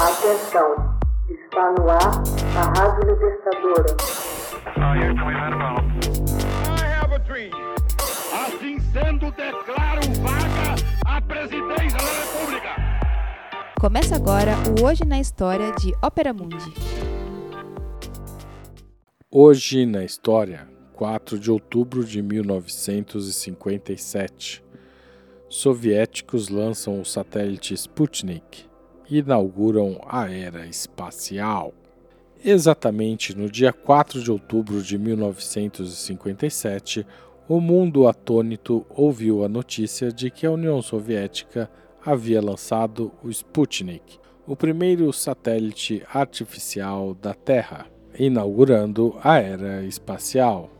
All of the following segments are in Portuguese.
Atenção, está no ar a Rádio Libertadora. Assim sendo, declaro vaga a presidência da República. Começa agora o Hoje na História de Ópera Mundi. Hoje na História, 4 de outubro de 1957. Soviéticos lançam o satélite Sputnik inauguram a era espacial. Exatamente no dia 4 de outubro de 1957, o mundo atônito ouviu a notícia de que a União Soviética havia lançado o Sputnik, o primeiro satélite artificial da Terra, inaugurando a era espacial.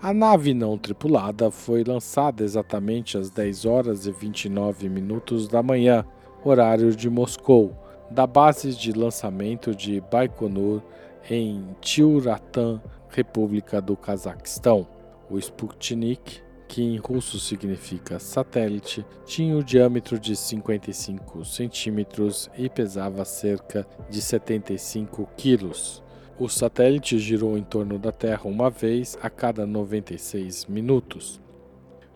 A nave não tripulada foi lançada exatamente às 10 horas e 29 minutos da manhã, horário de Moscou, da base de lançamento de Baikonur em Tiuratan, República do Cazaquistão. O Sputnik, que em russo significa satélite, tinha o diâmetro de 55 centímetros e pesava cerca de 75 quilos. O satélite girou em torno da Terra uma vez a cada 96 minutos.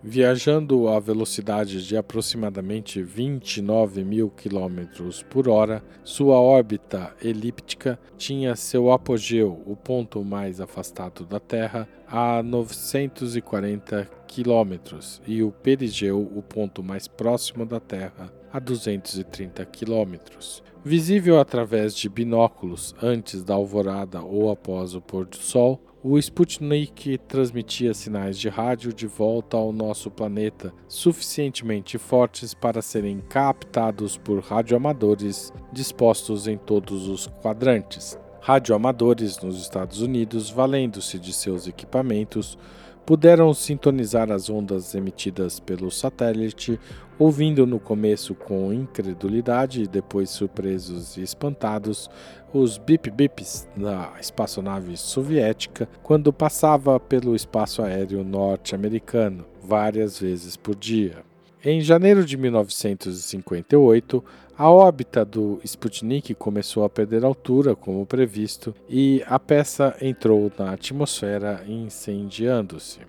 Viajando a velocidade de aproximadamente 29 mil quilômetros por hora, sua órbita elíptica tinha seu apogeu, o ponto mais afastado da Terra, a 940 quilômetros, e o perigeu, o ponto mais próximo da Terra, a 230 quilômetros. Visível através de binóculos antes da alvorada ou após o pôr do sol, o Sputnik transmitia sinais de rádio de volta ao nosso planeta, suficientemente fortes para serem captados por radioamadores dispostos em todos os quadrantes. Radioamadores nos Estados Unidos, valendo-se de seus equipamentos, puderam sintonizar as ondas emitidas pelo satélite, ouvindo no começo com incredulidade e depois surpresos e espantados os bip-bips da espaçonave soviética quando passava pelo espaço aéreo norte-americano, várias vezes por dia. Em janeiro de 1958, a órbita do Sputnik começou a perder altura, como previsto, e a peça entrou na atmosfera incendiando-se.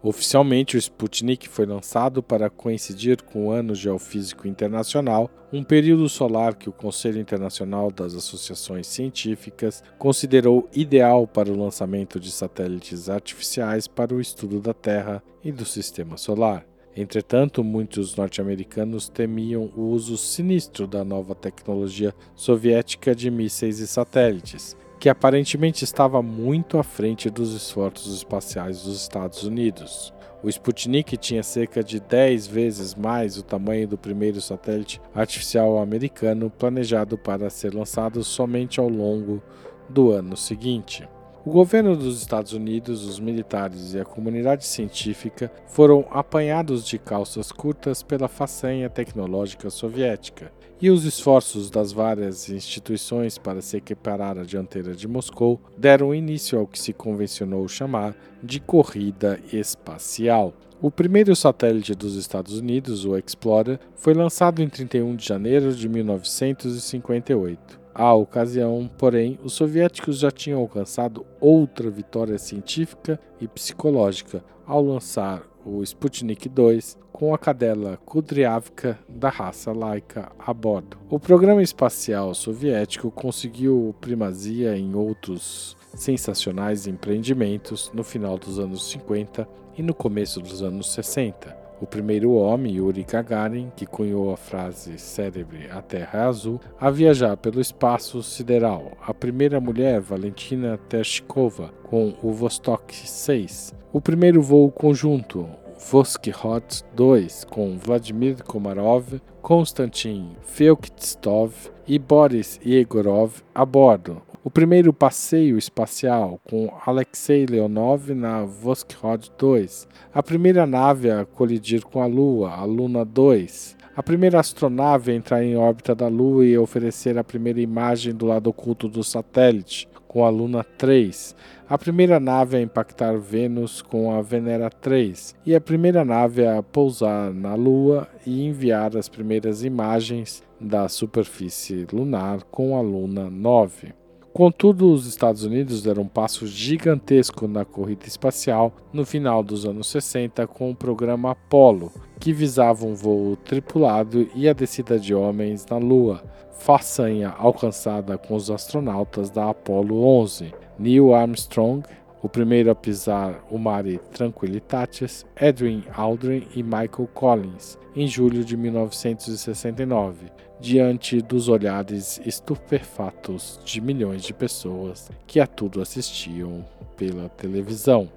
Oficialmente, o Sputnik foi lançado para coincidir com o Ano Geofísico Internacional, um período solar que o Conselho Internacional das Associações Científicas considerou ideal para o lançamento de satélites artificiais para o estudo da Terra e do Sistema Solar. Entretanto, muitos norte-americanos temiam o uso sinistro da nova tecnologia soviética de mísseis e satélites, que aparentemente estava muito à frente dos esforços espaciais dos Estados Unidos. O Sputnik tinha cerca de 10 vezes mais o tamanho do primeiro satélite artificial americano planejado para ser lançado somente ao longo do ano seguinte. O governo dos Estados Unidos, os militares e a comunidade científica foram apanhados de calças curtas pela façanha tecnológica soviética, e os esforços das várias instituições para se equiparar à dianteira de Moscou deram início ao que se convencionou chamar de corrida espacial. O primeiro satélite dos Estados Unidos, o Explorer, foi lançado em 31 de janeiro de 1958. À ocasião, porém, os soviéticos já tinham alcançado outra vitória científica e psicológica ao lançar o Sputnik 2 com a cadela Kudryavka da raça Laika a bordo. O programa espacial soviético conseguiu primazia em outros sensacionais empreendimentos no final dos anos 50 e no começo dos anos 60 o primeiro homem, Yuri Gagarin, que cunhou a frase célebre A Terra é Azul, a viajar pelo espaço sideral. A primeira mulher, Valentina Tereshkova, com o Vostok 6. O primeiro voo conjunto, Voskhod 2, com Vladimir Komarov, Konstantin Feoktistov e Boris Yegorov a bordo o primeiro passeio espacial com Alexei Leonov na Voskhod 2, a primeira nave a colidir com a Lua, a Luna 2, a primeira astronave a entrar em órbita da Lua e oferecer a primeira imagem do lado oculto do satélite, com a Luna 3, a primeira nave a impactar Vênus com a Venera 3 e a primeira nave a pousar na Lua e enviar as primeiras imagens da superfície lunar com a Luna 9. Contudo, os Estados Unidos deram um passo gigantesco na corrida espacial no final dos anos 60 com o programa Apollo, que visava um voo tripulado e a descida de homens na Lua, façanha alcançada com os astronautas da Apollo 11, Neil Armstrong, o primeiro a pisar o Mare Tranquilitatis, Edwin Aldrin e Michael Collins, em julho de 1969, diante dos olhares estupefatos de milhões de pessoas que a tudo assistiam pela televisão.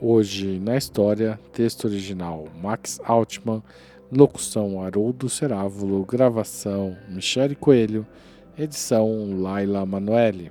Hoje na história, texto original Max Altman, locução Haroldo Cerávulo, gravação Michele Coelho, edição Laila Manoeli.